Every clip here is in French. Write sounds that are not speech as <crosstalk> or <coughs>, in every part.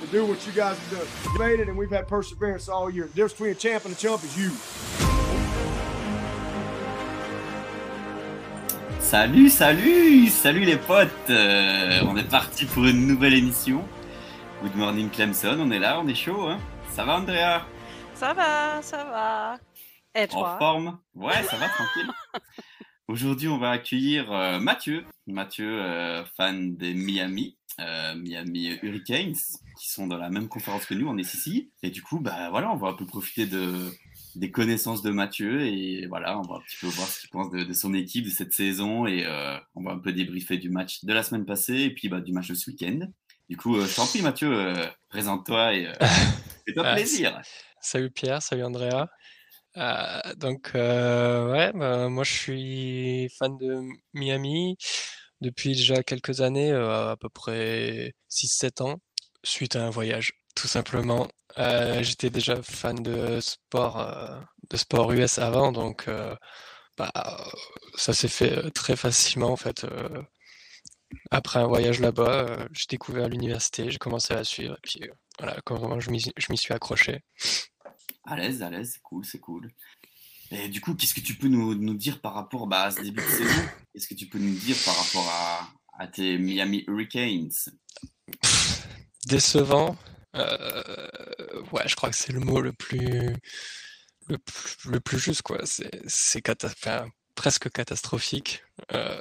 to do what you guys have done. You made it, and we've had perseverance all year. The difference between a champ and a chump is you. Salut, salut, salut les potes. Euh, on est parti pour une nouvelle émission. Good morning Clemson, on est là, on est chaud. Hein ça va Andrea? Ça va, ça va. Et toi? En forme? Ouais, ça va, tranquille. <laughs> Aujourd'hui, on va accueillir euh, Mathieu. Mathieu, euh, fan des Miami, euh, Miami Hurricanes, qui sont dans la même conférence que nous en SEC. Et du coup, bah voilà, on va un peu profiter de, des connaissances de Mathieu et voilà, on va un petit peu voir ce qu'il pense de, de, son équipe, de cette saison et euh, on va un peu débriefer du match de la semaine passée et puis bah, du match de ce week-end. Du coup, euh, t'en prie, Mathieu, euh, présente-toi et <laughs> fais-toi plaisir. Salut Pierre, salut Andrea. donc, ouais, bah, moi je suis fan de Miami depuis déjà quelques années, à peu près 6-7 ans, suite à un voyage, tout simplement. Euh, j'étais déjà fan de sport, euh, de sport US avant, donc euh, bah, ça s'est fait très facilement en fait. après un voyage là-bas, j'ai découvert l'université, j'ai commencé à la suivre, et puis voilà, vraiment je m'y suis accroché. À l'aise, à l'aise, c'est cool, c'est cool. Et du coup, qu'est-ce que tu peux nous, dire par rapport bah, à ce début de saison? Qu'est-ce que tu peux nous dire par rapport à, tes Miami Hurricanes? Décevant. Euh, ouais, je crois que c'est le mot le plus, le plus, le plus juste, quoi. C'est cata presque catastrophique. Euh,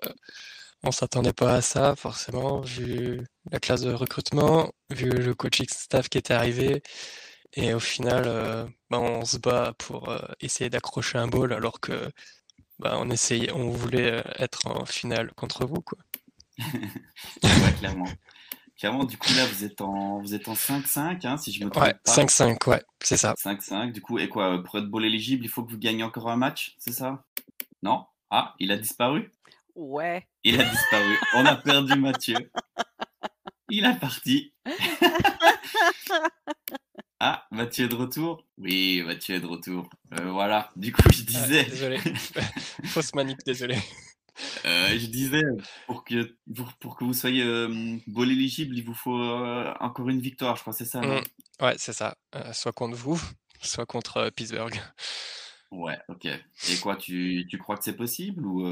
on s'attendait pas à ça, forcément, vu la classe de recrutement, vu le coaching staff qui était arrivé. Et au final, euh, bah, on se bat pour euh, essayer d'accrocher un ball alors que bah, on essayait, on voulait être en finale contre vous, quoi. <laughs> ouais, clairement. Clairement, du coup, là, vous êtes en, vous êtes en 5-5, hein, si je me trompe ouais, pas. 5-5, ouais, c'est ça. 5-5, du coup, et quoi, pour être ball éligible, il faut que vous gagnez encore un match, c'est ça? Non? Ah, il a disparu? Ouais. Il a disparu. On a perdu Mathieu. Il est parti. <laughs> ah, Mathieu est de retour Oui, Mathieu est de retour. Euh, voilà, du coup, je disais. Ah, désolé. <laughs> Fausse manip, désolé. Euh, je disais, pour que, pour, pour que vous soyez euh, ball éligible, il vous faut euh, encore une victoire, je crois, c'est ça mmh, Ouais, c'est ça. Soit contre vous, <laughs> soit contre Pittsburgh. Ouais, ok. Et quoi, tu, tu crois que c'est possible ou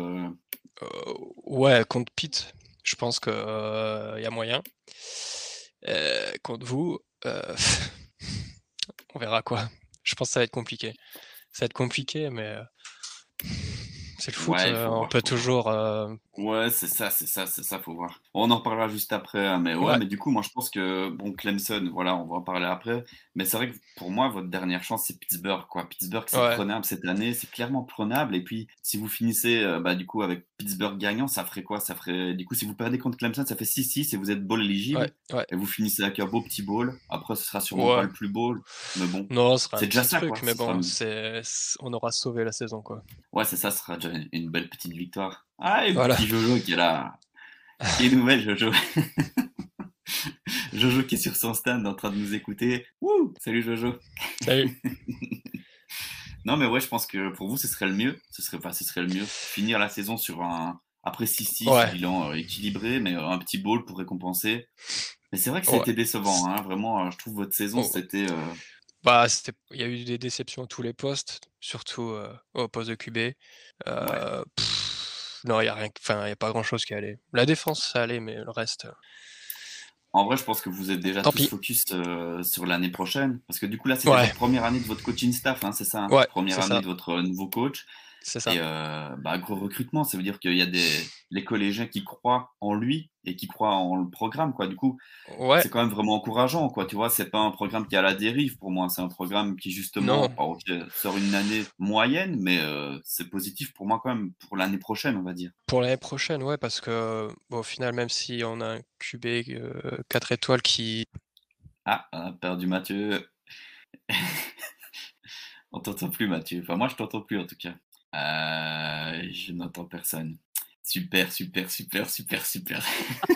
Ouais, contre Pitt, je pense qu'il y a moyen. contre vous, <laughs> on verra quoi. Je pense que ça va être compliqué. Ça va être compliqué, mais c'est le foot, Ouais, euh, on voir, peut toujours. euh, Ouais, c'est ça, c'est ça, c'est ça, faut voir. On en reparlera juste après, hein, mais ouais, Ouais. mais du coup, moi, je pense que, bon, Clemson, voilà, on va en parler après, mais c'est vrai que pour moi, votre dernière chance, c'est Pittsburgh, quoi. Pittsburgh, c'est Ouais. prenable cette année, c'est clairement prenable, et puis, si vous finissez, euh, bah, du coup, avec Pittsburgh gagnant, ça ferait quoi? Ça ferait, du coup, si vous perdez contre Clemson, ça fait 6-6 et vous êtes bowl éligible, Ouais, et vous finissez avec un beau petit bowl. Après, ce sera sûrement pas le plus bowl, mais bon. Non, C'est déjà ça, truc, quoi. mais sera bon, on aura sauvé la saison, quoi. Ouais, c'est ça, ce sera déjà une belle petite victoire. Ah, et Voilà. petit Jojo qui est là. Qui est nouvelle, Jojo. <laughs> Jojo qui est sur son stand en train de nous écouter. Wouh Salut Jojo. Salut. <laughs> Non, mais ouais, je pense que pour vous, ce serait le mieux. Ce serait, enfin, ce serait le mieux. Finir la saison sur un. Après 6-6, Ouais. bilan euh, équilibré, mais euh, un petit ball pour récompenser. Mais c'est vrai que Ouais. c'était décevant, hein. Vraiment, euh, je trouve votre saison, Oh. c'était. euh, Bah, il y a eu des déceptions à tous les postes, surtout au poste de QB. Pff, non, il y a rien, enfin, il y a pas grand-chose qui allait. La défense, ça allait, mais le reste. euh, En vrai, je pense que vous êtes déjà Tant tous pis. focus euh, sur l'année prochaine. Parce que du coup, là, c'est Ouais. la première année de votre coaching staff, hein, c'est ça hein? Ouais, Première année ça. de votre euh, nouveau coach. C'est ça. Et euh, bah, gros recrutement, ça veut dire qu'il y a des les collégiens qui croient en lui et qui croient en le programme, quoi. Du coup, Ouais, c'est quand même vraiment encourageant, quoi. Tu vois, c'est pas un programme qui à la dérive pour moi. C'est un programme qui justement, bah, sort une année moyenne, mais euh, c'est positif pour moi quand même pour l'année prochaine, on va dire. pour l'année prochaine, ouais, parce que bon, au final, même si on a un QB 4 étoiles qui, Ah, on a perdu Mathieu. <laughs> on t'entend plus, Mathieu. Enfin, moi, je t'entends plus en tout cas. Euh, je n'entends personne. Super, super, super, super, super. <laughs>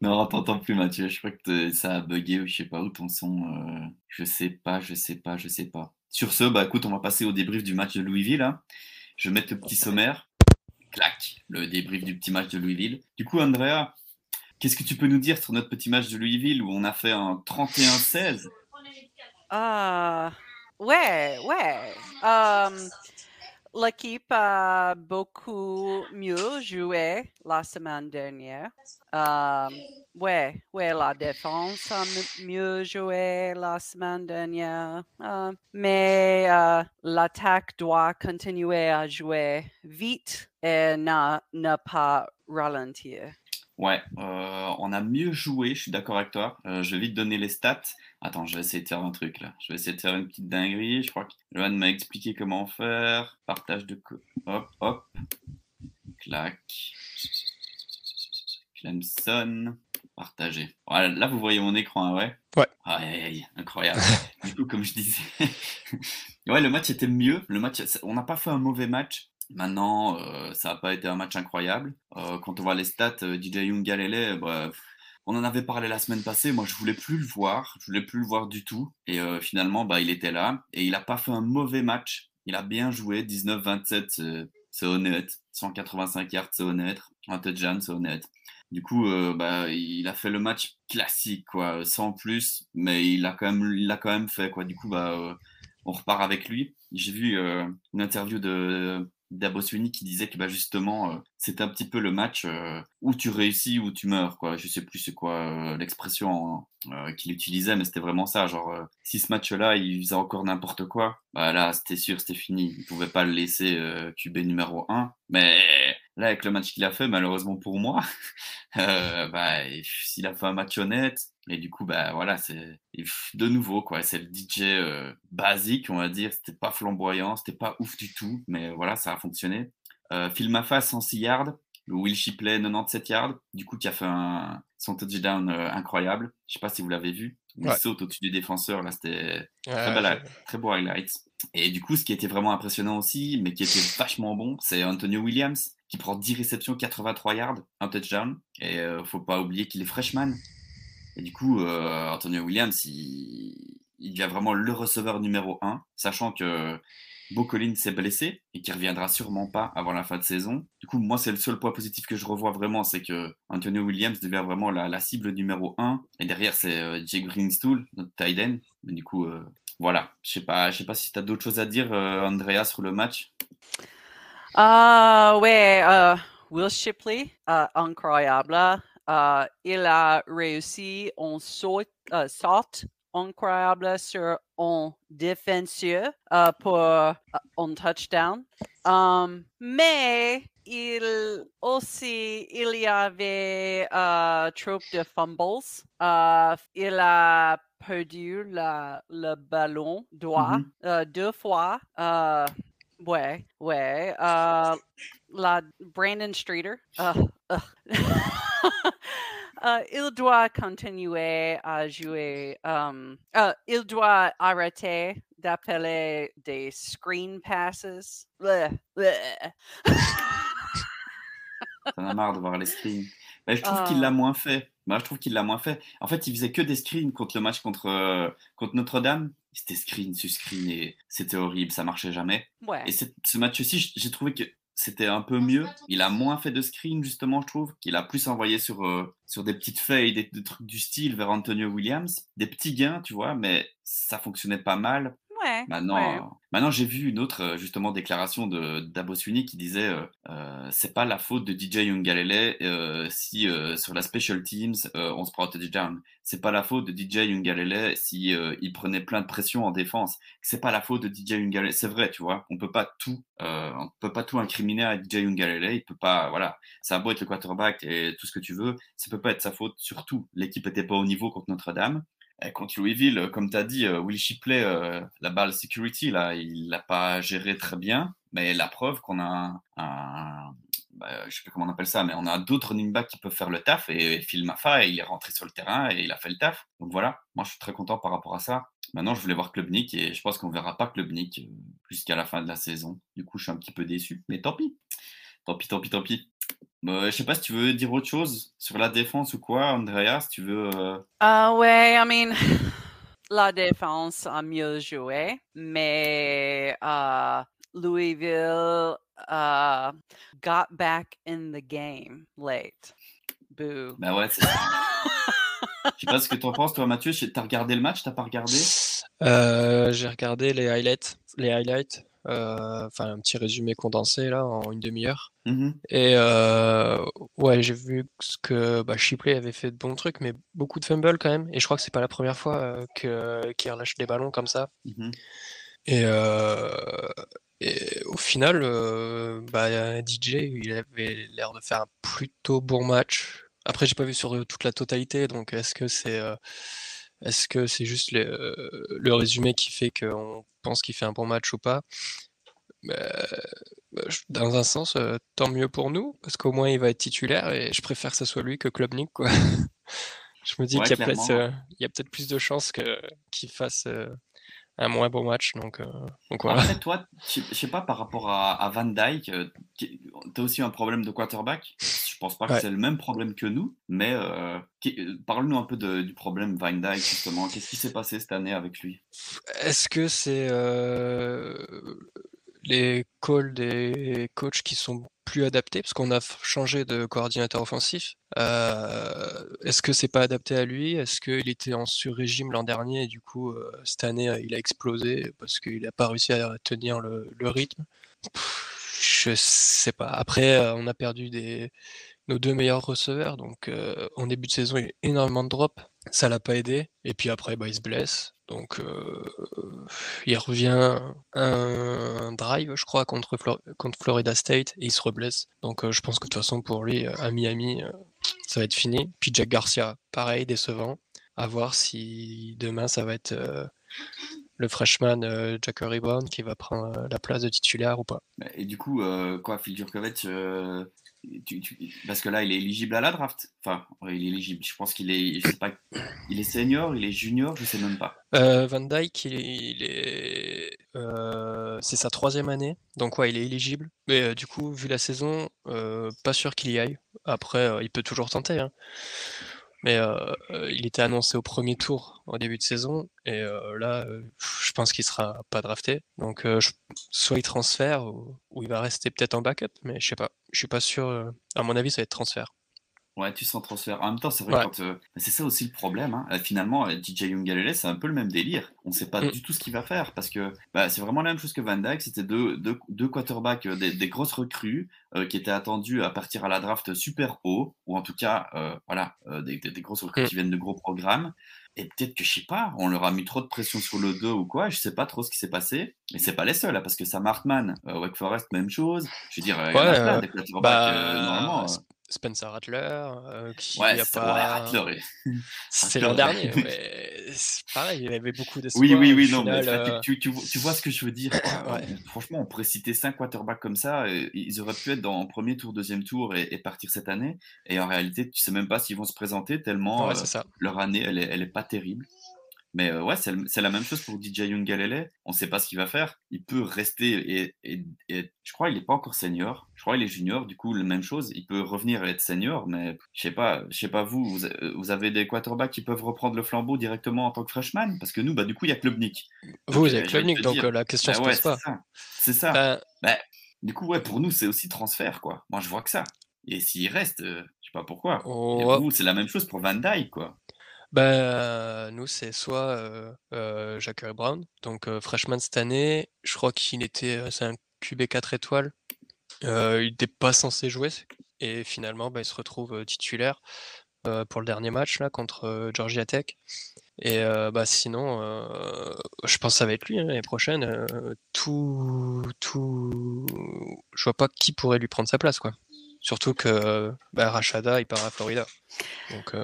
non, on t'entend plus, Mathieu. Je crois que ça a bugué ou je sais pas où ton son. euh, je sais pas, je sais pas, je sais pas. Sur ce, bah écoute, on va passer au débrief du match de Louisville. hein. Je vais mettre le petit sommaire. Clac, le débrief du petit match de Louisville. Du coup, Andrea, qu'est-ce que tu peux nous dire sur notre petit match de Louisville où on a fait un 31-16 Ah, ouais, ouais. L'équipe a beaucoup mieux joué la semaine dernière. Um, ouais, ouais, la défense a mieux joué la semaine dernière. Mais l'attaque doit continuer à jouer vite et n'a- ne pas ralentir. Ouais, euh, on a mieux joué, je suis d'accord avec toi. Euh, je vais vite donner les stats. Attends, je vais essayer de faire un truc là. Je vais essayer de faire une petite dinguerie. Je crois que Johan m'a expliqué comment faire. Partage de... co- Hop, hop. Clac. Clemson. Partager. Voilà, là, vous voyez mon écran, hein, ouais? Ouais. Aïe, aïe, aïe, incroyable. du coup, comme je disais, <laughs> ouais, le match était mieux. Le match, on n'a pas fait un mauvais match. Maintenant, euh, ça n'a pas été un match incroyable. Euh, quand on voit les stats, euh, DJ Young Galele, bah, on en avait parlé la semaine passée. Moi, je voulais plus le voir. Je voulais plus le voir du tout. Et finalement, bah, il était là. Et il n'a pas fait un mauvais match. Il a bien joué. 19-27, c'est- honnête. 185 yards, c'est honnête. Un touchdown, c'est honnête. Du coup, bah, il a fait le match classique, quoi, sans plus, mais il a quand même, quand même fait, quoi. Du coup, bah, on repart avec lui. J'ai vu une interview de d'Aboswini qui disait que bah, justement, euh, un petit peu le match euh, où tu réussis ou tu meurs, quoi. Je sais plus c'est quoi euh, l'expression euh, qu'il utilisait, mais c'était vraiment ça. Genre, euh, si ce match-là, il faisait encore n'importe quoi, bah là, c'était sûr, c'était fini. Il pouvait pas le laisser euh, QB numéro 1. Mais là, avec le match qu'il a fait, malheureusement pour moi, <laughs> euh, bah, s'il a fait un match honnête, et du coup, bah voilà, c'est de nouveau quoi. C'est le DJ euh, basique, on va dire. C'était pas flamboyant, c'était pas ouf du tout, mais voilà, ça a fonctionné. Euh, Phil Maffa 106 yards, le Will Shipley 97 yards, du coup qui a fait un son touchdown euh, incroyable. Je sais pas si vous l'avez vu. Il Ouais. saute au-dessus du défenseur, là, c'était très, Ouais, bel- très beau highlight. Et du coup, ce qui était vraiment impressionnant aussi, mais qui était vachement bon, c'est Antonio Williams qui prend 10 réceptions, 83 yards, un touchdown. Et euh, faut pas oublier qu'il est freshman. Et du coup, euh, Antonio Williams, il, il devient vraiment le receveur numéro 1, sachant que Bo Collins s'est blessé et qui reviendra sûrement pas avant la fin de saison. Du coup, moi, c'est le seul point positif que je revois vraiment, c'est que Antonio Williams devient vraiment la, cible numéro 1. Et derrière, c'est euh, Jay Greenstool, notre tight end. Mais du coup, euh, voilà. Je sais pas, pas si tu as d'autres choses à dire, euh, Andrea, sur le match. Ah ouais, euh, Will Shipley, euh, incroyable. Il a réussi un saut, euh, saut incroyable sur un défenseur pour un touchdown. Mais il aussi, il y avait euh, trop de fumbles. Euh, il a perdu la, le ballon droit Mhm. euh, deux fois. Ouais, ouais. La Brandon Streeter. <laughs> il doit continuer à jouer. um, euh, il doit arrêter d'appeler des screen passes. Bleh, bleh. <laughs> T'en as marre de voir les screens. Mais je trouve qu'il Ah. l'a moins fait. Moi, je trouve qu'il l'a moins fait. En fait, il faisait que des screens contre le match contre, euh, contre Notre-Dame. C'était screen sur screen et c'était horrible, ça marchait jamais. Ouais. Et ce match-ci, j- j'ai trouvé que c'était un peu mieux. Il a moins fait de screen, justement, je trouve. qu'il a plus envoyé sur, euh, sur des petites feuilles, des, des trucs du style vers Antonio Williams. Des petits gains, tu vois, mais ça fonctionnait pas mal. Ouais. Maintenant, ouais. euh, maintenant j'ai vu une autre euh, justement déclaration de d'Abosuni qui disait euh, c'est pas la faute de DJ Youngalele euh, si sur la special teams on se prend un touchdown. C'est pas la faute de DJ Youngalele si il prenait plein de pression en défense. C'est pas la faute de DJ Youngalele. C'est vrai, tu vois. On peut pas tout, on peut pas tout incriminer à DJ Youngalele. Il peut pas, voilà. Ça a beau être le quarterback et tout ce que tu veux, ça peut pas être sa faute. Surtout, l'équipe était pas au niveau contre Notre-Dame. Et contre Louisville, euh, comme tu as dit, euh, Will Shipley, euh, la balle security, là, il l'a pas géré très bien. Mais la preuve qu'on a un, bah, je sais pas comment on appelle ça, mais on a d'autres running backs qui peuvent faire le taf. Et, Phil Maffa, il est rentré sur le terrain et il a fait le taf. Donc voilà, moi je suis très content par rapport à ça. Maintenant, je voulais voir Klubnik et je pense qu'on verra pas Klubnik jusqu'à la fin de la saison. Du coup, je suis un petit peu déçu, mais tant pis. Tant pis, tant pis, tant pis. Euh, je sais pas si tu veux dire autre chose sur la défense ou quoi, Andrea, si tu veux. Euh... Uh, ouais, I mean, <laughs> la défense a mieux joué, mais uh, Louisville uh, got back in the game late. Boo. Bah ouais, c'est. Je sais pas ce que tu en penses, toi, Mathieu. T'as regardé le match T'as pas regardé? Euh, J'ai regardé les highlights. Les highlights. Euh, enfin, un petit résumé condensé là en une demi-heure. Mmh Et euh, ouais, j'ai vu que bah, Shipley avait fait de bons trucs, mais beaucoup de fumbles quand même. Et je crois que c'est pas la première fois que qu'il relâche des ballons comme ça. Mmh et, et, au final, bah, DJ, il avait l'air de faire un plutôt bon match. Après, j'ai pas vu sur toute la totalité, donc est-ce que c'est est-ce que c'est juste le résumé qui fait qu'on pense qu'il fait un bon match ou pas? Bah, bah, Dans un sens, tant mieux pour nous, parce qu'au moins il va être titulaire et je préfère que ce soit lui que Klubnik. Quoi. <laughs> je me dis qu'il y a peut-être plus de chances qu'il fasse un moins bon match. Donc, euh, donc voilà. Après, toi, je sais pas, par rapport à, Van Dyke, euh, tu as aussi un problème de quarterback? Je pense pas que c'est le même problème que nous, mais euh, parle-nous un peu du problème Van Dyke, justement. Qu'est-ce qui s'est passé cette année avec lui? Est-ce que c'est les calls des coachs qui sont plus adaptés? Parce qu'on a changé de coordinateur offensif. Euh, est-ce que c'est pas adapté à lui? Est-ce qu'il était en sur-régime l'an dernier et du coup euh, cette année il a explosé parce qu'il n'a pas réussi à tenir le, rythme? Je sais pas. Après, euh, on a perdu nos deux meilleurs receveurs, donc en début de saison il y a énormément de drops, ça l'a pas aidé. Et puis après, bah, il se blesse. Donc, euh, il revient un, drive, je crois, contre, Florida State et il se reblesse. Donc, euh, je pense que de toute façon, pour lui, à Miami, euh, ça va être fini. Puis Jack Garcia, pareil, décevant. À voir si demain, ça va être le freshman Jack Brown qui va prendre la place de titulaire ou pas. Et du coup, quoi, Phil Djurkovic, parce que là, il est éligible à la draft. Enfin, il est éligible. Je pense qu'il est, je sais pas, il est senior, il est junior, je sais même pas. Euh, Van Dyke, il est, euh, c'est sa troisième année, donc ouais, il est éligible. Mais euh, du coup, vu la saison, pas sûr qu'il y aille. Après, il peut toujours tenter. Hein. Mais il était annoncé au premier tour au début de saison. Et là, je pense qu'il sera pas drafté. Donc, soit il transfère ou, il va rester peut-être en backup. Mais je sais pas. Je suis pas sûr. à mon avis, ça va être transfert. Ouais, tu sens transfert. En même temps, c'est vrai quand. c'est ça aussi le problème. Hein. Finalement, DJ Youngalele, c'est un peu le même délire. On ne sait pas mm. du tout ce qu'il va faire parce que bah, c'est vraiment la même chose que Van Dyke. C'était deux, deux, deux quarterbacks, des, grosses recrues qui étaient attendues à partir à la draft super haut, ou en tout cas, voilà, des, des, grosses recrues mm. qui viennent de gros programmes. Et peut-être que, je sais pas, on leur a mis trop de pression sur le dos ou quoi, je sais pas trop ce qui s'est passé. Mais c'est pas les seuls, hein, parce que Sam Hartman, Wake Forest, même chose. Je veux dire, il y a plein, des quarterbacks, bah, normalement. Spencer Rattler, euh, qui ouais, a pas. Ouais, <laughs> c'est l'an dernier. <laughs> Mais pareil, il avait beaucoup d'espoir. Oui, oui, oui, non, mais euh, tu, tu, tu, vois ce que je veux dire. <coughs> Franchement, on pourrait citer cinq quarterbacks comme ça. ils auraient pu être dans premier tour, deuxième tour et, partir cette année. Et en réalité, tu sais même pas s'ils vont se présenter tellement euh, leur année, elle est, elle est pas terrible. Mais euh, ouais, c'est la même chose pour DJ Young On ne sait pas ce qu'il va faire. Il peut rester et, je crois qu'il n'est pas encore senior. Je crois qu'il est junior. Du coup, la même chose. Il peut revenir et être senior. Mais je sais pas. Je sais pas vous. Vous, avez des quarterbacks qui peuvent reprendre le flambeau directement en tant que freshman? Parce que nous, bah du coup, il y a Klubnik. Vous, vous avez Klubnik, donc euh, la question bah, se pose pas. C'est ça. Bah bah, du coup, ouais, pour nous, c'est aussi transfert, quoi. Moi, je vois que ça. Et s'il reste, je euh, je sais pas pourquoi. Oh, pour vous, c'est la même chose pour Van Dyke, quoi. Bah, nous, c'est soit euh, Brown, donc freshman cette année. Je crois qu'il était, c'est un QB 4 étoiles. il n'était pas censé jouer et finalement, bah, il se retrouve titulaire pour le dernier match là contre Georgia Tech. Et bah sinon, je pense que ça va être lui hein, l'année prochaine. tout, tout, je vois pas qui pourrait lui prendre sa place quoi. Surtout que bah, Rashada il part à Florida. Donc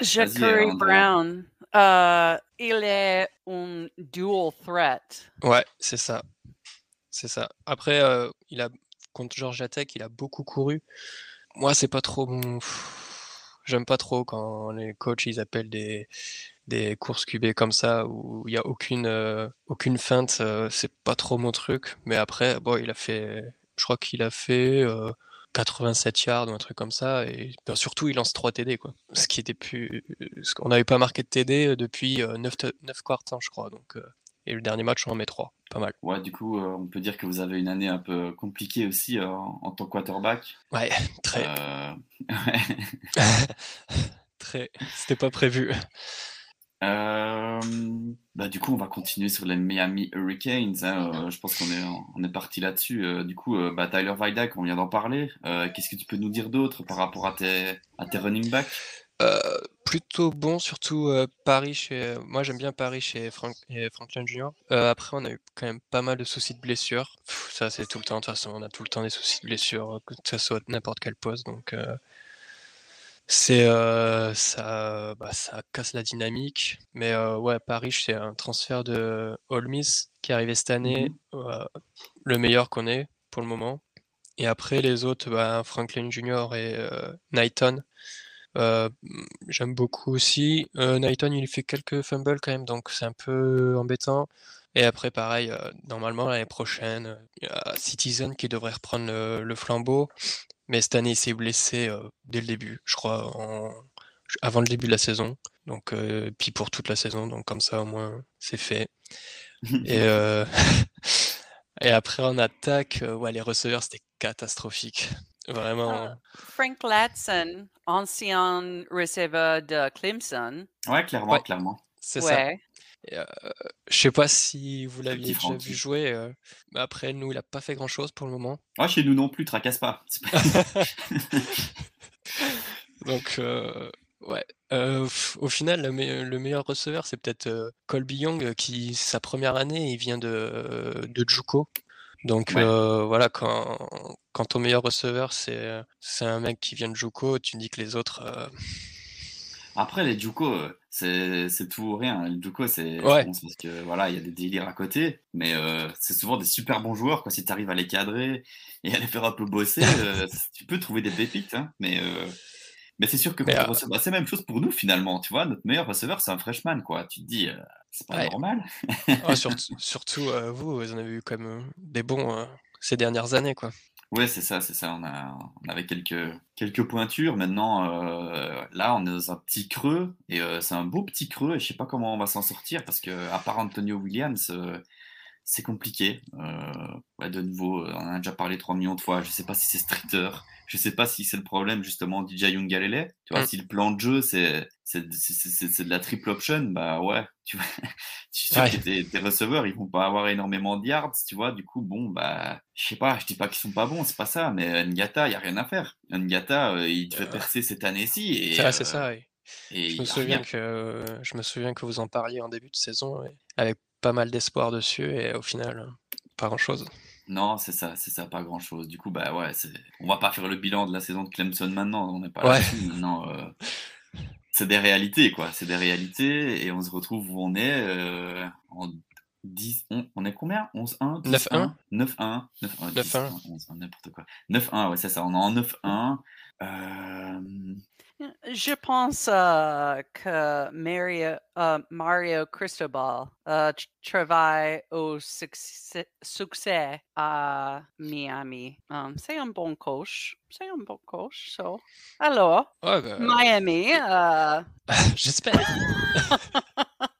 Jacques Brown, euh, il est un dual threat. Ouais, c'est ça. C'est ça. Après, euh, il a contre Georgia Tech, il a beaucoup couru. Moi, c'est pas trop mon. J'aime pas trop quand les coachs ils appellent des, des courses QB comme ça où il n'y a aucune, euh, aucune feinte. euh, c'est pas trop mon truc. Mais après, bon, il a fait. Je crois qu'il a fait 87 yards ou un truc comme ça. Et ben, surtout, il lance 3 TD, quoi. Ce qui était plus. qu'on n'avait pas marqué de TD depuis 9, 9 quarts, hein, je crois. Donc, euh, et le dernier match, on en met 3. Pas mal. Ouais, du coup, euh, on peut dire que vous avez une année un peu compliquée aussi euh, en, tant que quarterback. Ouais, <laughs> très. Euh, ouais. <laughs> <laughs> très. C'était pas prévu. Euh, bah, du coup, on va continuer sur les Miami Hurricanes. hein, euh, je pense qu'on est, on est parti là-dessus. Euh, du coup, bah, Tyler Vidak, on vient d'en parler. Qu'est-ce que tu peux nous dire d'autre par rapport à tes, à tes running backs? Plutôt bon, surtout Paris chez. Moi, j'aime bien Paris chez Frank... Franklin Junior. Après, on a eu quand même pas mal de soucis de blessures. Ça, c'est tout le temps. De toute façon, on a tout le temps des soucis de blessures, que ce soit n'importe quel poste. Donc, c'est euh, ça, bah, ça casse la dynamique. Mais euh, ouais, Paris, c'est un transfert de Miss qui est arrivé cette année, euh, le meilleur qu'on ait pour le moment. Et après, les autres, bah, Franklin Junior et Knighton. Euh, j'aime beaucoup aussi. Knighton, il fait quelques fumbles quand même, donc c'est un peu embêtant. Et après, pareil, euh, normalement, l'année prochaine, euh, il y a Citizen qui devrait reprendre le, le flambeau. Mais cette année, il s'est blessé euh, dès le début, je crois, en- avant le début de la saison. Donc, euh, puis pour toute la saison, donc comme ça, au moins, c'est fait. <laughs> Et, euh, <laughs> et après, en attaque, ouais, les receveurs, c'était catastrophique. Vraiment. Euh, Frank Latson, ancien receveur de Clemson. Ouais, clairement, Ouais. clairement. C'est ça. Ouais. Et, euh, je sais pas si vous l'aviez déjà vu jouer. euh, mais après, nous, il a pas fait grand chose pour le moment. Ouais, chez nous non plus, tracasse pas. <laughs> <laughs> Donc, euh, ouais. Au final, le, me- le meilleur receveur, c'est peut-être Colby Young, euh, qui, sa première année, il vient de, de Juco. Donc, Ouais. euh, voilà, quand, quand ton meilleur receveur, c'est c'est un mec qui vient de Juco, tu dis que les autres. euh, Après, les Juco, euh, c'est tout ou rien. Les Juco, c'est Ouais. parce que voilà, il y a des délires à côté, mais euh, c'est souvent des super bons joueurs. Quoi. Si tu arrives à les cadrer et à les faire un peu bosser, <laughs> euh, tu peux trouver des pépites. Hein, mais euh, mais c'est sûr que bah, c'est la même chose pour nous finalement. Tu vois, notre meilleur receveur, c'est un freshman. Quoi. Tu te dis, c'est pas Ouais. normal. surtout, <laughs> surtout vous, vous en avez eu quand même des bons ces dernières années, quoi. Ouais, c'est ça, c'est ça. On, a, on avait quelques, quelques pointures. Maintenant, euh, là, on est dans un petit creux et euh, c'est un beau petit creux. Et je sais pas comment on va s'en sortir parce que, à part Antonio Williams, euh, c'est compliqué. Euh, ouais, de nouveau, euh, on en a déjà parlé 3 millions de fois. Je sais pas si c'est Streeter. Je sais pas si c'est le problème justement DJ Youngalele. Tu vois, Mm. si le plan de jeu c'est de la triple option, bah ouais, tu vois, <laughs> sûr Ouais. que tes, tes receveurs ils vont pas avoir énormément de yards, tu vois. Du coup, bon bah, je sais pas, je dis pas qu'ils sont pas bons, c'est pas ça, mais Ngata, il y a rien à faire. Ngata, euh, il devait Euh, percer cette année-ci C'est c'est ça, oui. et Je me souviens rien. que je me souviens que vous en parliez en début de saison avec pas mal d'espoir dessus et au final pas grand chose. Non, c'est ça, c'est ça, pas grand chose. Du coup, bah ouais, on va pas faire le bilan de la saison de Clemson maintenant, on n'est pas Ouais. Maintenant, euh, c'est des réalités, quoi. C'est des réalités et on se retrouve où on est euh, en 10. On, on est combien? 11-1 9-1 9-1 9-1 10, 9-1. 11, n'importe quoi. 9-1, ouais, c'est ça, on est en 9-1. Euh, Je pense euh, que Mario, euh, Mario Cristobal euh, travaille au succès, succès à Miami. Um, c'est un bon coach. C'est un bon coach. so. Alors, Ouais, bah, Miami, <laughs> j'espère. <laughs>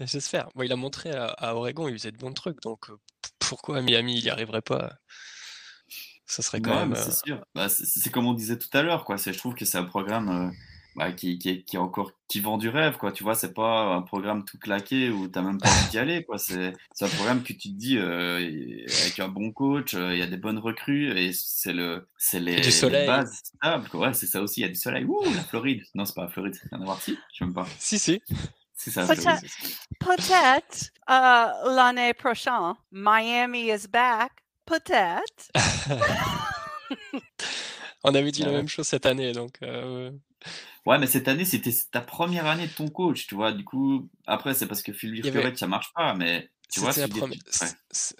<laughs> J'espère. Bon, il a montré à, à Oregon, il faisait de bons trucs, donc pourquoi à Miami il n'y arriverait pas? Ça serait quand Ouais, même. euh, c'est sûr. Bah, c'est c'est comme on disait tout à l'heure, quoi. C'est, je trouve que c'est un programme euh, bah, qui, qui, est, qui est encore qui vend du rêve, quoi. Tu vois, c'est pas un programme tout claqué où t'as même pas envie d'y aller, quoi. C'est, c'est un programme que tu te dis euh, avec un bon coach, euh, il y a des bonnes recrues et c'est le, c'est les, du les soleil. bases stables, quoi. Ouais, c'est ça aussi. Il y a du soleil. Ouh, la Floride. Non, c'est pas la Floride. Rien à voir si. Je sais même pas. Si, si. C'est Peut-être. Euh, l'année prochaine, Miami is back. Peut-être. <laughs> On avait dit la Ouais. même chose cette année, donc. euh, Ouais, mais cette année, c'était ta première année de ton coach, tu vois. Du coup, après, c'est parce que Phil Furek, ça marche pas, mais Tu vois, C'était la,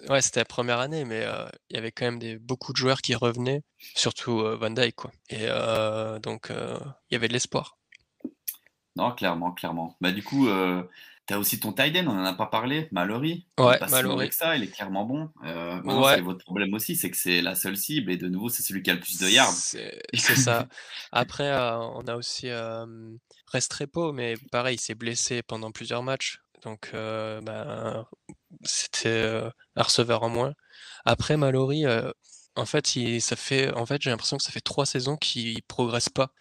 ouais. la première année, mais euh, il y avait quand même des, beaucoup de joueurs qui revenaient, surtout euh, Van Dijk, quoi. Et euh, donc, euh, il y avait de l'espoir. Non, clairement, clairement. Bah, du coup, euh, tu as aussi ton tight end, on en a pas parlé, Mallory. Ouais, pas si mauvais Mallory. que ça, il est clairement bon. Euh, Ouais. c'est votre problème aussi, c'est que c'est la seule cible et de nouveau, c'est celui qui a le plus de yards. C'est ça. <laughs> Après, euh, on a aussi euh, Restrepo, mais pareil, il s'est blessé pendant plusieurs matchs. Donc, euh, ben, c'était euh, un receveur en moins. Après, Mallory, euh, en fait, il, ça fait, en fait, j'ai l'impression que ça fait trois saisons qu'il progresse pas.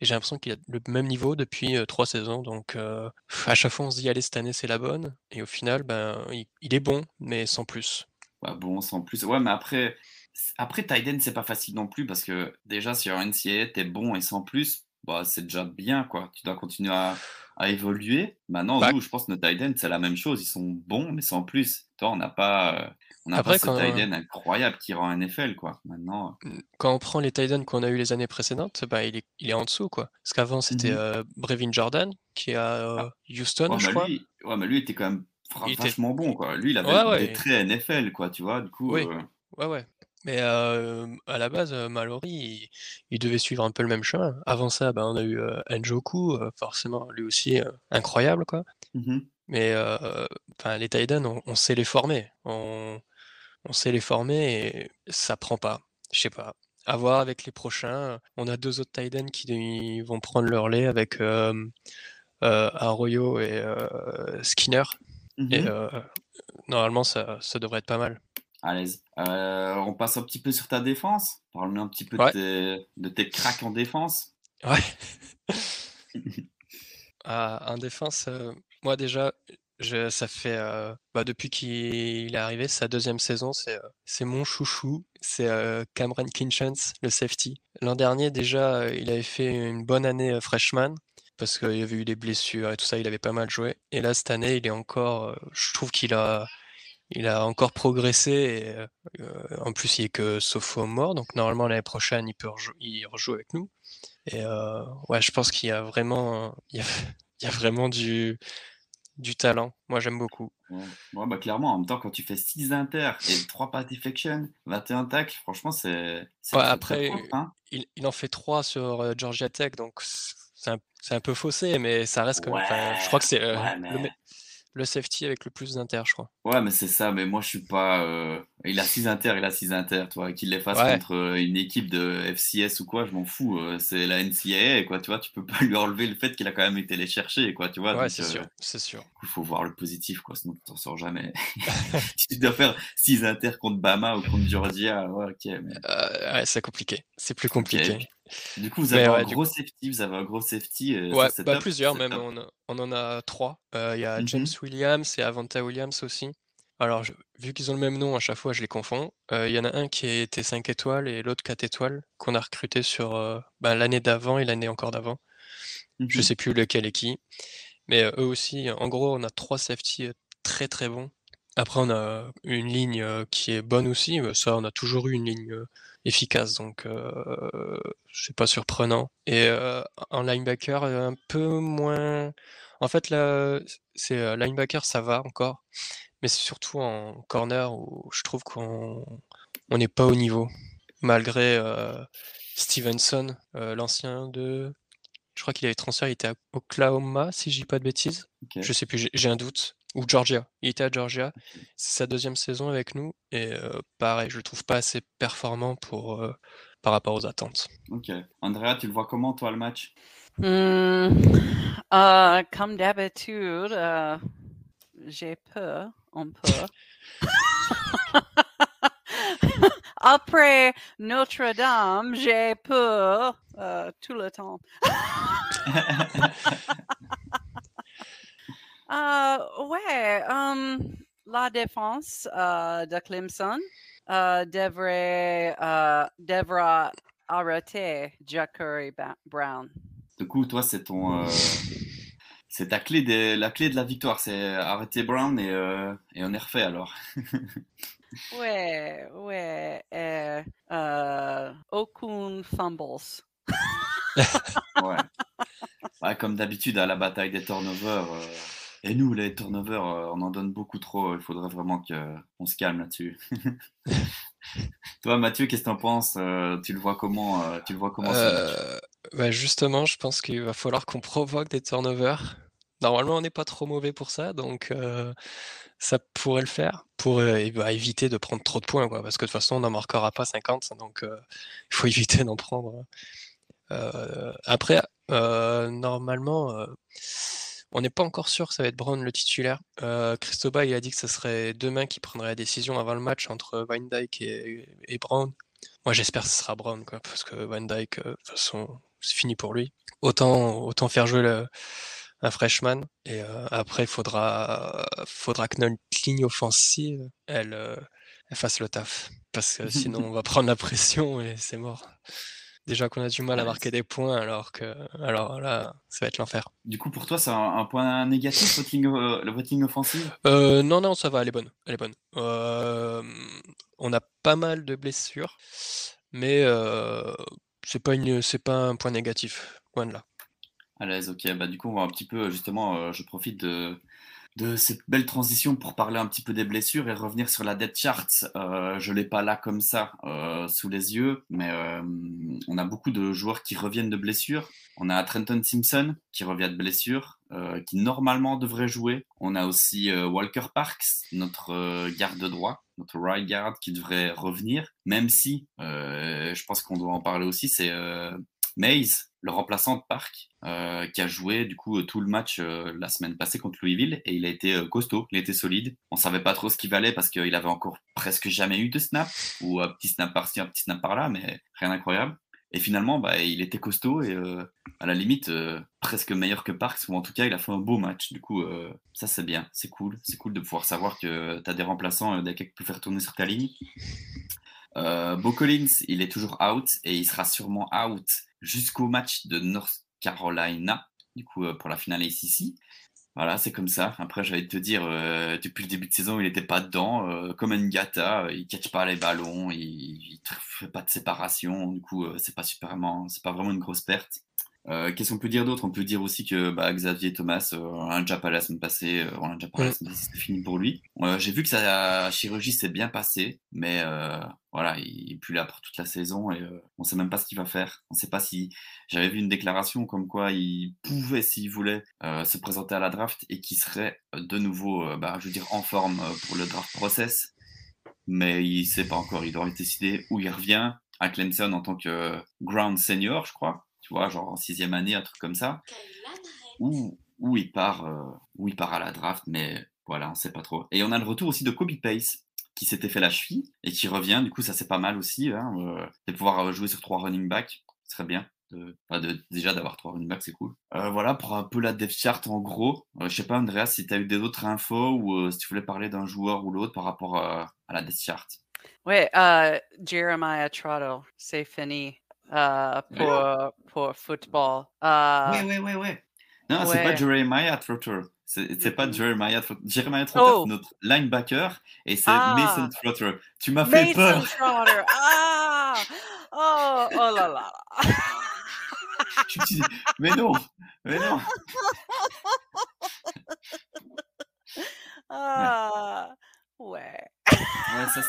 Et j'ai l'impression qu'il a le même niveau depuis trois saisons. Donc, à chaque fois, on se dit, allez, cette année, c'est la bonne. Et au final, ben, il, est bon, mais sans plus. Ouais, bon, sans plus. Ouais, mais après, après tight end, c'est pas facile non plus parce que déjà, sur NCAA, t'es bon et sans plus, bah, c'est déjà bien, quoi. Tu dois continuer à, à évoluer. Maintenant, Bah- nous, je pense que nos tight c'est la même chose. Ils sont bons, mais sans plus. Toi, on n'a pas, euh, on n'a Après, pas ce tight incroyable qui rend NFL, quoi. Maintenant, quand on prend les Titans qu'on a eu les années précédentes, bah, il, est, il est en dessous, quoi. Parce qu'avant, c'était Mhm. euh, Brevin Jordan, qui est à euh, Houston, ouais, je crois. lui, ouais, mais lui était quand même Il était- vachement bon, quoi. Lui, il avait Ouais, ouais. des traits NFL, quoi, tu vois. Du coup, Oui. euh, Ouais, ouais. Mais euh, à la base, Mallory, il, il devait suivre un peu le même chemin. Avant ça, bah, on a eu euh, Njoku, euh, forcément, lui aussi, incroyable, quoi. mhm. Mais euh, enfin, les Titans, on, on sait les former. On, on sait les former et ça prend pas. Je sais pas. À voir avec les prochains. On a deux autres Titans qui vont prendre leur lait avec Arroyo et Skinner. Et Mhm. euh, normalement, ça, ça devrait être pas mal. À l'aise. Euh, on passe un petit peu sur ta défense. Parle-nous un petit peu Ouais. de, tes, de tes cracks en défense. Ouais. Ah, <laughs> en défense, euh, moi déjà, je, ça fait euh, bah, depuis qu'il est arrivé, sa deuxième saison, c'est euh, mon chouchou, c'est euh, Cameron Kinchens, le safety. L'an dernier déjà, euh, il avait fait une bonne année euh, freshman parce qu'il y avait eu des blessures et tout ça, il avait pas mal joué. Et là cette année, il est encore, euh, je trouve qu'il a, il a encore progressé. Et, euh, en plus, il est que sophomore, donc normalement l'année prochaine, il peut rejou- il rejoue avec nous. Et euh, ouais, je pense qu'il y a vraiment, il y a, <laughs> il y a vraiment du, du talent. Moi, j'aime beaucoup. Ouais. Ouais, bah clairement, en même temps, quand tu fais 6 inter et 3 pass deflection, 21 tacles, franchement, c'est Ouais, après, propre, hein. il, il en fait trois sur euh, Georgia Tech, donc c'est un, un peu faussé, mais ça reste quand même. je crois que c'est euh, le, le safety avec le plus d'inter, je crois. Ouais, mais c'est ça, mais moi je suis pas. euh, Il a 6 inter, il a 6 inter, toi. Qu'il les fasse Ouais. contre euh, une équipe de FCS ou quoi, je m'en fous. euh, C'est la NCAA, quoi, tu vois. Tu peux pas lui enlever le fait qu'il a quand même été les chercher, quoi, tu vois. Ouais, c'est euh, sûr, c'est sûr. Il faut voir le positif, quoi, sinon tu t'en sors jamais. si <laughs> tu dois faire 6 inter contre Bama ou contre Georgia, ouais, ok. Mais... Euh, ouais, c'est compliqué. C'est plus compliqué. Du coup, vous avez un ouais, gros safety, vous avez un gros safety. et ça, Ouais, c'est bah plusieurs même. On, a- on en a trois. Euh, Il y a Mhm. James Williams et Avanta Williams aussi. Alors, je- vu qu'ils ont le même nom, à chaque fois, je les confonds. Euh, Il y en a un qui était 5 étoiles et l'autre 4 étoiles qu'on a recruté sur euh, ben, l'année d'avant et l'année encore d'avant. Je Mhm. sais plus lequel est qui. Mais euh, eux aussi, en gros, on a trois safety euh, très très bons. Après, on a une ligne qui est bonne aussi. mais Ça, on a toujours eu une ligne efficace, donc euh, c'est pas surprenant. Et euh, en linebacker, un peu moins. En fait, là, c'est linebacker, ça va encore, mais c'est surtout en corner où je trouve qu'on on n'est pas au niveau, malgré euh, Stevenson, l'ancien de. Je crois qu'il avait transféré, il était à Oklahoma, si je dis pas de bêtises. Ok. Je sais plus, j'ai un doute. Ou Georgia. Il était à Georgia. C'est sa deuxième saison avec nous. Et euh, pareil, je le trouve pas assez performant pour, euh, par rapport aux attentes. Ok. Andrea, tu le vois comment, toi, le match? Hmm, euh, comme d'habitude, euh, j'ai peur un peu. <laughs> Après Notre-Dame, j'ai peur euh, tout le temps. <laughs> Euh, ouais, hum, la défense euh, de Clemson euh, devrait, devra arrêter Jackery Brown. Du coup, toi, c'est ton. C'est ta clé de... la clé de la victoire, c'est arrêter Brown et, et on est refait alors. <laughs> Ouais, ouais, et, aucune fumbles. <laughs> Ouais. Ouais, comme d'habitude à la bataille des turnovers, Et nous, les turnovers, euh, on en donne beaucoup trop. Il faudrait vraiment qu'on se calme là-dessus. <laughs> Toi, Mathieu, qu'est-ce que tu en penses euh, Tu le vois comment euh, Tu le vois comment bah, Justement, je pense qu'il va falloir qu'on provoque des turnovers. Normalement, on n'est pas trop mauvais pour ça, donc ça pourrait le faire pour bah, éviter de prendre trop de points, quoi, parce que de toute façon, on n'en marquera pas 50, donc il faut <laughs> éviter d'en prendre. après, normalement, on n'est pas encore sûr que ça va être Brown le titulaire. Euh, Christoba, il a dit que ce serait demain qui prendrait la décision avant le match entre Van Dyke et, Brown. Moi, j'espère que ce sera Brown, quoi, parce que Van Dyke, de toute façon, c'est fini pour lui. Autant, autant faire jouer le, un freshman. Et après, il faudra, faudra que notre ligne offensive, elle, elle fasse le taf. Parce que sinon, <laughs> on va prendre la pression et c'est mort. Déjà qu'on a du mal à marquer des points, alors que alors là, ça va être l'enfer. Du coup, pour toi, c'est un, point négatif, euh, le voting offensif? Euh, Non, non, ça va, elle est bonne. Elle est bonne. Euh, on a pas mal de blessures, mais c'est pas une, pas un point négatif, loin de là. À l'aise, ok. Bah, du coup, on va un petit peu, justement, je profite de, de cette belle transition pour parler un petit peu des blessures et revenir sur la dead chart. Euh, je l'ai pas là comme ça euh, sous les yeux, mais euh, on a beaucoup de joueurs qui reviennent de blessures. On a Trenton Simpson qui revient de blessure, qui normalement devrait jouer. On a aussi Walker Parks, notre garde droit, notre right guard qui devrait revenir, même si je pense qu'on doit en parler aussi. C'est Maze, le remplaçant de Park, euh, qui a joué du coup tout le match euh, la semaine passée contre Louisville et il a été euh, costaud, il a été solide. On savait pas trop ce qu'il valait parce qu'il avait encore presque jamais eu de snap ou un petit snap par-ci, un petit snap par-là, mais rien d'incroyable. Et finalement, bah, il était costaud et à la limite presque meilleur que Parks ou en tout cas il a fait un beau match. Du coup, ça c'est bien, c'est cool, c'est cool de pouvoir savoir que tu as des remplaçants, des gars qui peuvent faire tourner sur ta ligne. Bo Collins, il est toujours out et il sera sûrement out jusqu'au match de North Carolina, du coup euh, pour la finale ACC. Voilà, c'est comme ça. Après, j'allais te dire, euh, depuis le début de saison, il n'était pas dedans. Euh, comme un gata, il ne catch pas les ballons, il ne fait pas de séparation. Du coup, c'est pas c'est pas vraiment une grosse perte. Euh, qu'est-ce qu'on peut dire d'autre? On peut dire aussi que bah, Xavier Thomas, euh, déjà parlé la semaine passée, euh, la semaine passée, c'était fini pour lui. J'ai vu que sa chirurgie s'est bien passée, mais voilà, il est plus là pour toute la saison et on sait même pas ce qu'il va faire. On sait pas si. J'avais vu une déclaration comme quoi il pouvait, s'il voulait, se présenter à la draft et qu'il serait de nouveau, bah, je veux dire, en forme pour le draft process. Mais il sait pas encore, il doit décider où il revient à Clemson en tant que ground senior, je crois tu vois, genre en sixième année, un truc comme ça, où, où, il part, euh, où il part à la draft, mais voilà, on sait pas trop. Et on a le retour aussi de Kobe Pace, qui s'était fait la cheville et qui revient, du coup, ça c'est pas mal aussi, hein, euh, de pouvoir euh, jouer sur trois running backs, ce serait bien. De, de, déjà d'avoir trois running backs, c'est cool. voilà pour un peu la depth chart en gros. je sais pas, Andreas, si tu as eu des autres infos ou si tu voulais parler d'un joueur ou l'autre par rapport à la depth chart. Ouais, Jeremiah Trottle, c'est fini. Euh, pour, pour football. Euh, ouais, ouais, ouais, ouais. Non, c'est pas Jeremiah Trotter. C'est pas Jeremiah Trotter. Jeremiah Trotter, oh. notre linebacker, et c'est ah. Mason Trotter. Tu m'as fait peur. Mason Trotter. Ah! Oh, oh là là. Je me suis dit, mais non, mais non. <laughs> ah, ouais ouais, ça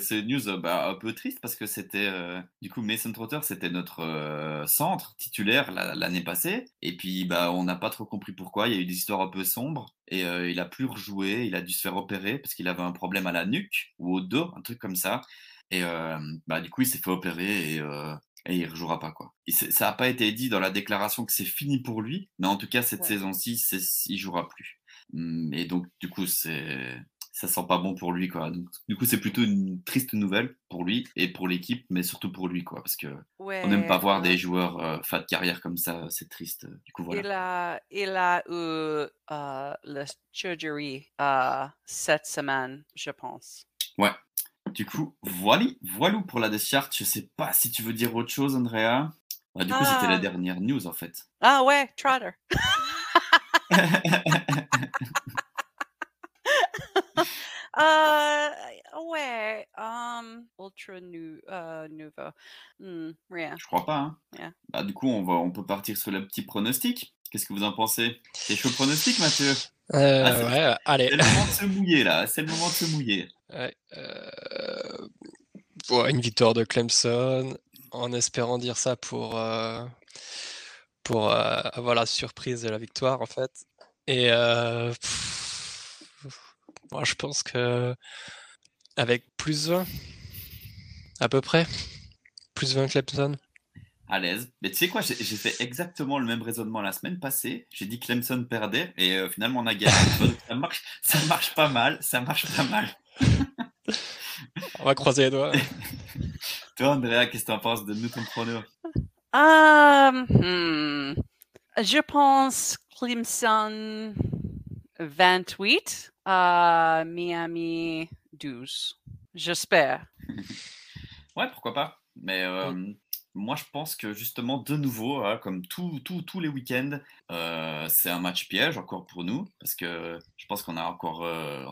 c'est une news bah, un peu triste parce que c'était euh, du coup Mason Trotter c'était notre euh, centre titulaire l'année passée. Et puis bah on n'a pas trop compris pourquoi. Il y a eu des histoires un peu sombres et euh, il a plus rejoué. Il a dû se faire opérer parce qu'il avait un problème à la nuque ou au dos un truc comme ça. Et bah du coup il s'est fait opérer et et il rejouera pas quoi. ça n'a pas été dit dans la déclaration que c'est fini pour lui, mais en tout cas cette saison-ci, il jouera plus. Mmh, et donc du coup c'est ça sent pas bon pour lui quoi. du coup c'est plutôt une triste nouvelle pour lui et pour l'équipe, mais surtout pour lui quoi, parce que on n'aime pas voir des joueurs euh, fin de carrière comme ça, c'est triste. Du coup voilà. Il a, il a eu euh, le surgery euh, cette semaine, je pense. Ouais. Du coup, voilà, voilà pour la décharge. Je sais pas si tu veux dire autre chose, Andrea. Bah, du coup, c'était la ah. dernière news en fait. Ah ouais, Trotter. <laughs> <laughs> Euh, ouais, um, ultra nu uh, nouveau. Hmm, rien. Je crois pas. Hein. Bah, du coup, on, va, on peut partir sur le petit pronostic. Qu'est-ce que vous en pensez? C'est chaud pronostic, Mathieu? Euh, Ah, c'est- ouais, allez. C'est le moment de se mouiller, là. C'est le moment de se mouiller. Ouais, euh, ouais, une victoire de Clemson, en espérant dire ça pour, euh, pour euh, avoir la surprise de la victoire, en fait. Et euh, pff, moi, je pense que avec plus 20, à peu près, plus 20 Clemson. À l'aise. Mais tu sais quoi, j'ai fait exactement le même raisonnement la semaine passée. J'ai dit Clemson perdait et euh, finalement on a gagné. <laughs> Tu ça, marche, ça marche pas mal. Ça marche pas mal. On va croiser les doigts. <laughs> Toi, Andrea, qu'est-ce que t'en penses de nous ton prono Um, hmm. Je pense Clemson 28, euh, Miami 12. J'espère. <laughs> Ouais, pourquoi pas. Mais euh, moi, je pense que justement, de nouveau, hein, comme tout, tout- tous les week-ends, euh, c'est un match piège encore pour nous. Parce que je pense qu'on a encore. euh,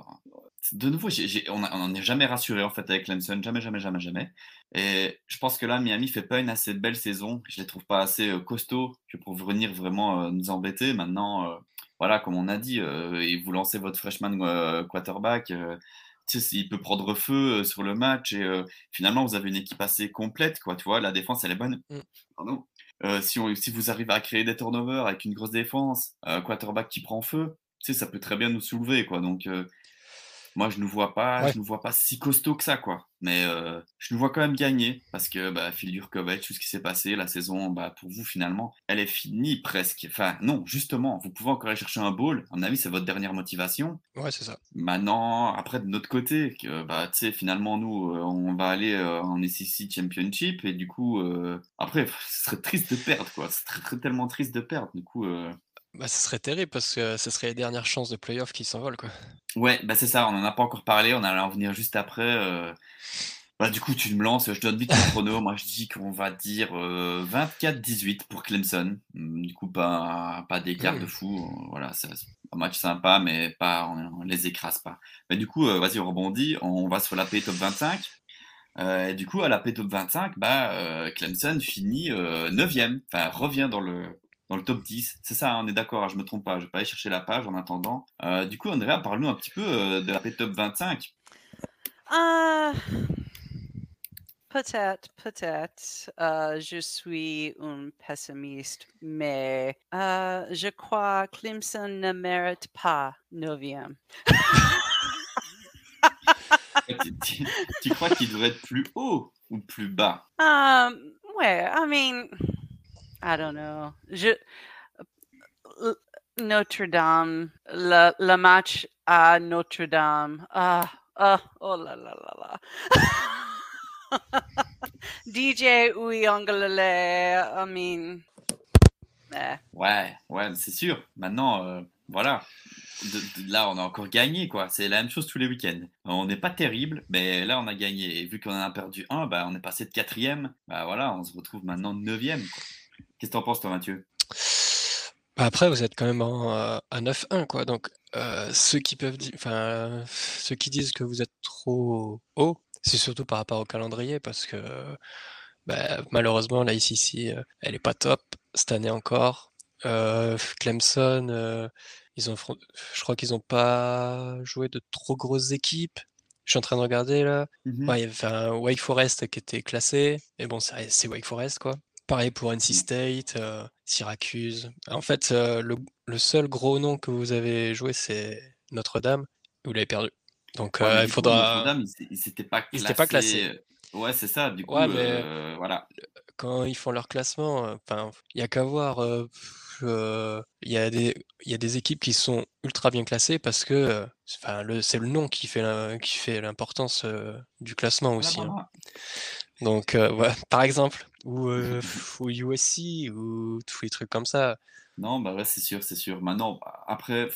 de nouveau, on n'en est jamais rassuré en fait avec Clemson. Jamais, jamais, jamais, jamais. Et je pense que là, Miami fait pas une assez belle saison. Je les trouve pas assez costauds que pour venir vraiment nous embêter. Maintenant, voilà, comme on a dit, euh, et vous lancez votre freshman euh, quarterback. euh, tu sais, il peut prendre feu sur le match et euh, finalement vous avez une équipe assez complète quoi tu vois la défense elle est bonne Mm. Pardon. Euh, si, on, si vous arrivez à créer des turnovers avec une grosse défense euh, quarterback qui prend feu tu sais ça peut très bien nous soulever quoi donc moi je ne vois pas Ouais. je ne vois pas si costaud que ça quoi. Mais euh, je nous vois quand même gagner parce que bah, Phil Jurkovic tout ce qui s'est passé la saison bah, pour vous finalement elle est finie presque. Enfin non justement vous pouvez encore aller chercher un bowl à mon avis c'est votre dernière motivation. Ouais, c'est ça. Maintenant, après de notre côté, que bah tu sais finalement nous euh, on va aller euh, en SEC Championship et du coup euh, après ce serait triste de perdre quoi, ce serait très- tellement triste de perdre. Du coup Bah, ce serait terrible parce que ce serait les dernières chances de playoff qui s'envolent, quoi. ouais bah c'est ça, on en a pas encore parlé, on allait en venir juste après. euh, Bah du coup tu me lances, je donne vite mon <laughs> chrono, moi je dis qu'on va dire euh, 24-18 pour Clemson, Hum, du coup pas pas d'écart Mm. de fou, euh, voilà c'est un match sympa mais pas on, on les écrase pas. Mais du coup euh, vas-y on rebondit, on va sur la P top 25. Euh, et du coup, à la P top 25, bah, euh, Clemson finit euh, 9e, enfin revient dans le, dans le top 10. C'est ça, hein, on est d'accord, hein, je me trompe pas, je vais pas aller chercher la page en attendant. Euh, du coup, Andrea, parle-nous un petit peu euh, de la top 25. Ah, peut-être, peut-être. euh, je suis un pessimiste, mais euh, je crois Clemson ne mérite pas neuvième. <laughs> tu, tu- tu crois qu'il devrait être plus haut ou plus bas? Um, ouais, I mean, I don't know. Je, L- Notre-Dame, le, match à Notre-Dame. Ah, ah, oh là là là là. <laughs> DJ Uyongalele, I mean, eh. Ouais, ouais, c'est sûr. Maintenant, euh, voilà. Là, on a encore gagné, quoi. C'est la même chose tous les week-ends. On n'est pas terrible, mais là, on a gagné. Et vu qu'on en a perdu un, bah, on est passé de quatrième. Bah voilà, on se retrouve maintenant neuvième. quoi. Qu'est-ce que t'en penses, toi, Mathieu? Bah, après, vous êtes quand même en, euh, à 9-1, quoi. Donc, euh, ceux qui peuvent enfin, ceux qui disent que vous êtes trop haut, c'est surtout par rapport au calendrier, parce que bah, malheureusement, la ICC, euh, elle est pas top cette année encore. Euh, Clemson, euh, ils ont, je crois qu'ils ont pas joué de trop grosses équipes. Je suis en train de regarder là. Mhm. Ouais, il y avait enfin, Wake Forest qui était classé, mais bon, c'est c'est Wake Forest, quoi. Pareil pour NC. State, euh, Syracuse. En fait, euh, le, le seul gros nom que vous avez joué, c'est Notre-Dame. Vous l'avez perdu. Donc, Ouais, euh, il faudra. Notre-Dame, ils s- ils s'étaient pas pas classés. classés. Ouais, c'est ça. Du coup, Ouais, mais- voilà. Quand ils font leur classement, il y a qu'à voir. euh, Il y a des, il y a des équipes qui sont ultra bien classées parce que, euh, c'est le nom qui fait l'importance euh, du classement aussi. hein. Donc, ouais, par exemple, ou, euh, ou USC, ou tous les trucs comme ça. Non, bah ouais, c'est sûr, c'est sûr. Maintenant, après,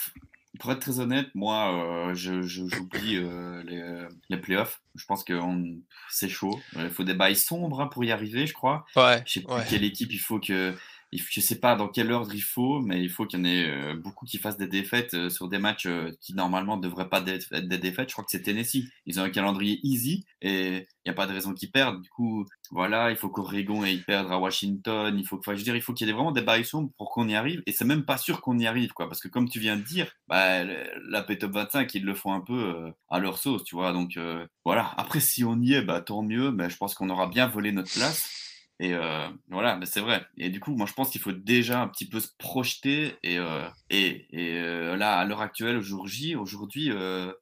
pour être très honnête, moi, euh, je, j'oublie euh, les, euh, les playoffs. Je pense que on- c'est chaud. Il faut des bails sombres hein, pour y arriver, je crois. Ouais, Je sais plus ouais. quelle équipe il faut que. Je sais pas dans quel ordre il faut, mais il faut qu'il y en ait euh, beaucoup qui fassent des défaites euh, sur des matchs euh, qui normalement ne devraient pas être des défaites. Je crois que c'est Tennessee. Ils ont un calendrier easy et il n'y a pas de raison qu'ils perdent. Du coup, voilà, il faut qu'Oregon ils perdent à Washington. Il faut, je veux dire, il faut qu'il y ait vraiment des baissons pour qu'on y arrive. Et c'est même pas sûr qu'on y arrive, quoi. Parce que comme tu viens de dire, bah, la P-Top 25, ils le font un peu à leur sauce, tu vois. Donc voilà. Après, si on y est, bah, tant mieux. Mais je pense qu'on aura bien volé notre place. Et euh, voilà, mais c'est vrai. Et du coup, moi, je pense qu'il faut déjà un petit peu se projeter. Et, euh, et, et euh, là, à l'heure actuelle, au jour J, aujourd'hui,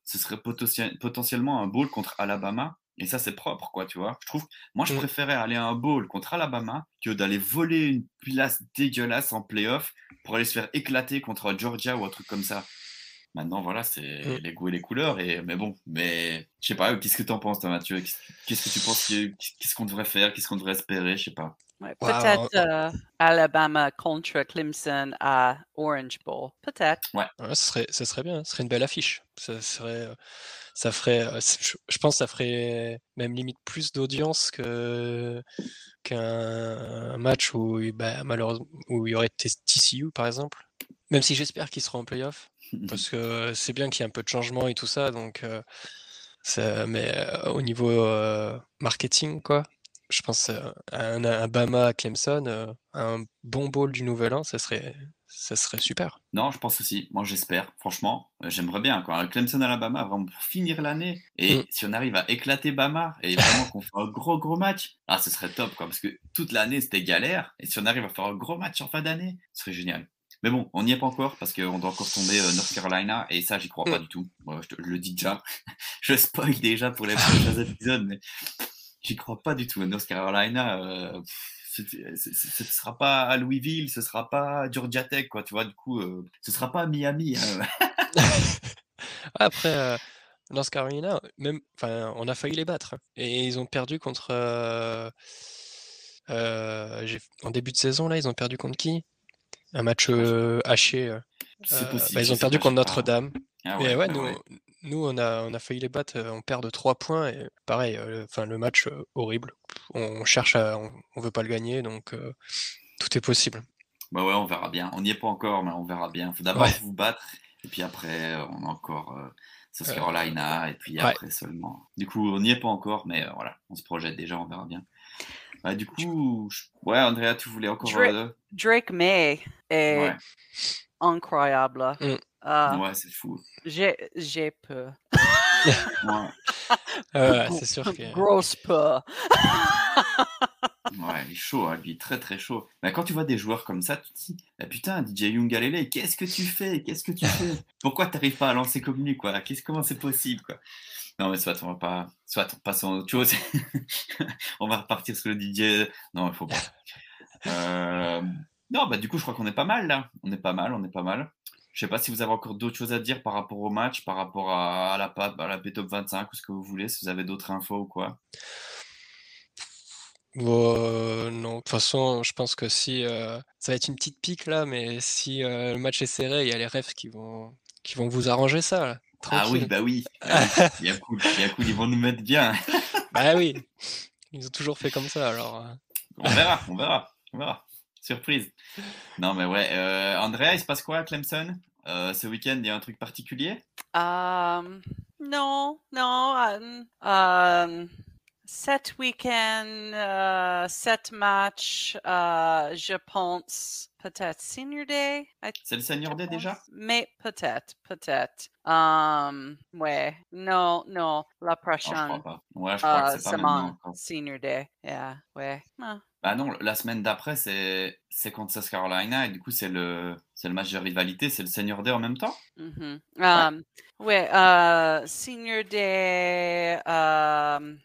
ce serait potentiellement un bowl contre Alabama. Et ça, c'est propre, quoi, tu vois. Je trouve, moi, je mmh. préférais aller à un bowl contre Alabama que d'aller voler une place dégueulasse en playoff pour aller se faire éclater contre Georgia ou un truc comme ça. Maintenant, voilà, c'est mmh. les goûts et les couleurs. Et, mais bon, mais je sais pas, qu'est-ce que tu en penses, toi, Mathieu? Qu'est-ce que tu penses Qu'est-ce qu'on devrait faire? Qu'est-ce qu'on devrait espérer? Je sais pas. peut-être euh, Alabama contre Clemson à Orange Bowl. Peut-être. Ouais. ce, serait, ça serait bien. Ce serait une belle affiche. Ça, serait, euh, ça ferait, euh, je, pense que ça ferait même limite plus d'audience que qu'un match où, bah, malheureusement, où il y aurait TCU, par exemple. Même si j'espère qu'ils seront en playoff. <laughs> Parce que c'est bien qu'il y ait un peu de changement et tout ça, donc mais au niveau marketing, quoi, je pense un, un Bama à Clemson, un bon bowl du Nouvel An, ça serait, ça serait super. Non, je pense aussi. Moi, j'espère. Franchement, j'aimerais bien. Quoi. Clemson Alabama, vraiment pour finir l'année. Et mmh. si on arrive à éclater Bama et vraiment qu'on fait un gros, gros match, ah, ce serait top. Quoi, parce que toute l'année, c'était galère. Et si on arrive à faire un gros match en fin d'année, ce serait génial. Mais bon, on n'y est pas encore parce qu'on doit encore tomber euh, North Carolina et ça, j'y crois pas mm. du tout. je, te, le dis déjà. <laughs> je spoil déjà pour les prochains épisodes, mais j'y crois pas du tout. North Carolina, euh, ce ne sera pas à Louisville, ce sera pas à Georgia Tech, quoi. Tu vois, du coup, euh, ce sera pas à Miami. Hein. <laughs> Après. North Carolina, même, on a failli les battre hein. et ils ont perdu contre. en début de saison là, ils ont perdu contre qui? Un match haché. Bah, ils ont perdu contre Notre-Dame. Ah ouais, ouais, nous, nous, on, a, on a failli les battre, on perd de 3 points. Et pareil, enfin, le match horrible. On cherche à. On, veut pas le gagner, donc tout est possible. Bah ouais, on verra bien. On n'y est pas encore, mais on verra bien. Il faut d'abord vous battre, et puis après, on a encore South Carolina, et puis après seulement. Du coup, on n'y est pas encore, mais voilà, on se projette déjà, on verra bien. Bah, du coup, ouais, Andrea, tu voulais encore. Drake, May est incroyable. Mm. Euh, ouais, c'est fou. J'ai peur. <laughs> ouais. c'est sûr que. Grosse peur. ouais, il est chaud, hein, lui, très très chaud. Mais quand tu vois des joueurs comme ça, tu te dis, ah, putain, DJ Young qu'est-ce que tu fais? Qu'est-ce que tu fais? Pourquoi tu n'arrives pas à lancer comme lui, quoi? Comment c'est possible, quoi? Non, mais soit on va pas, soit on passe à autre chose. <laughs> on va repartir sur le DJ. Non, il faut pas. <laughs> Euh, non, bah du coup, je crois qu'on est pas mal là. On est pas mal, on est pas mal. Je sais pas si vous avez encore d'autres choses à dire par rapport au match, par rapport à, la à la P-Top 25 ou ce que vous voulez, si vous avez d'autres infos ou quoi. non, de toute façon, je pense que si euh, ça va être une petite pique là, mais si euh, le match est serré, il y a les refs qui vont qui vont vous arranger ça. Là. Ah oui, bah <laughs> oui. Il y a cool, il y a cool, ils vont nous mettre bien. <laughs> bah oui, ils ont toujours fait comme ça alors. Euh. On verra, on verra, on verra. Surprise. Non mais ouais, euh, Andrea, il se passe quoi à Clemson? Euh, Ce week-end, il y a un truc particulier? Um, Non, non. Um, Sept week-ends, euh, sept matchs, euh, je pense peut-être Senior Day. C'est le Senior Day déjà? Mais peut-être, peut-être. Um, ouais, non, non, la prochaine. Oh, je crois pas. Ouais, je crois que c'est pas maintenant. Senior Day, yeah, ouais. Ah. Bah non, la semaine d'après, c'est, South Carolina et du coup, c'est le, le match de rivalité, c'est le Senior Day en même temps? Um, ouais, uh, Senior Day, um,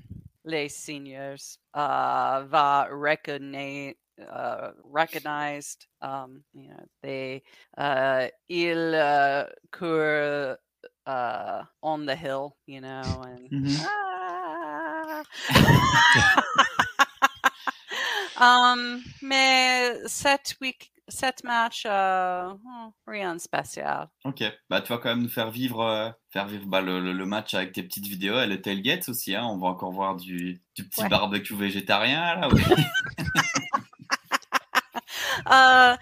les seniors uh, va recognize, uh, recognized um, you know they uh, il uh, uh, on the hill you know and mm-hmm. ah! <laughs> <laughs> um mais cette week cette match, euh, hmm, rien de spécial. Ok, bah tu vas quand même nous faire vivre, euh, faire vivre bah, le, le, match avec tes petites vidéos et le tailgate aussi. Hein. On va encore voir du, du petit barbecue végétarien là. <laughs> Euh,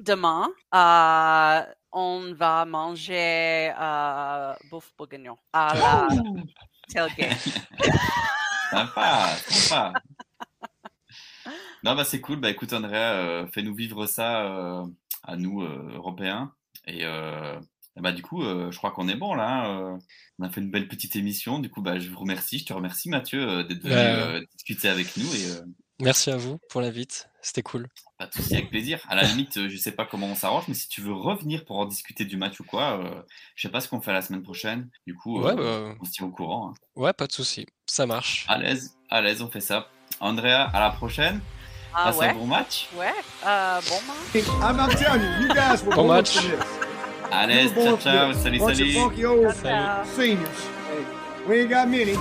demain, euh, on va manger euh, bouffe bourguignon à la tailgate. <laughs> Sympa, sympa. Non, bah c'est cool. Bah écoute, Andrea, euh, fais-nous vivre ça euh, à nous, euh, Européens. Et euh, et bah du coup, euh, je crois qu'on est bon là. euh, on a fait une belle petite émission. Du coup, bah je vous remercie. Je te remercie, Mathieu, euh, d'être venu Bah, euh, discuter avec nous. Et euh, Merci à vous pour l'invite. C'était cool. pas de souci, avec plaisir. À la limite, euh, je sais pas comment on s'arrange, mais si tu veux revenir pour en discuter du match ou quoi, euh, je sais pas ce qu'on fait la semaine prochaine. Du coup, Ouais, euh, bah, on se tient au courant. hein. ouais, pas de souci. Ça marche. À l'aise, à l'aise, on fait ça. Andrea, à la prochaine. Ah Passe ouais? un bon match. Ouais. Euh, bon match. I'm, I'm telling you, you guys were Bon match. À l'aise, ciao, ciao. Salut, salut. funky old Ciao. seniors. Hey, we ain't got many,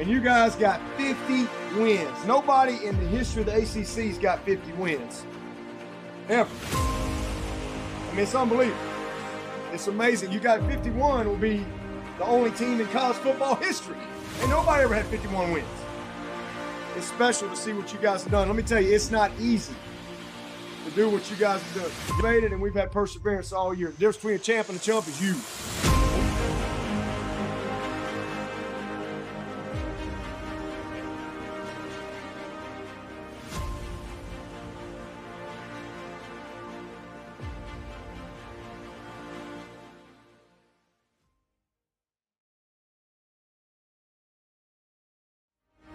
and you guys got 50 wins. Nobody in the history of the ACC's got 50 wins. Ever. I mean, it's unbelievable. It's amazing. You got 51 will be the only team in college football <laughs> history. And nobody ever had 51 wins. It's special to see what you guys have done. Let me tell you, it's not easy to do what you guys have done. You've made it, and we've had perseverance all year. The difference between a champ and a chump is you.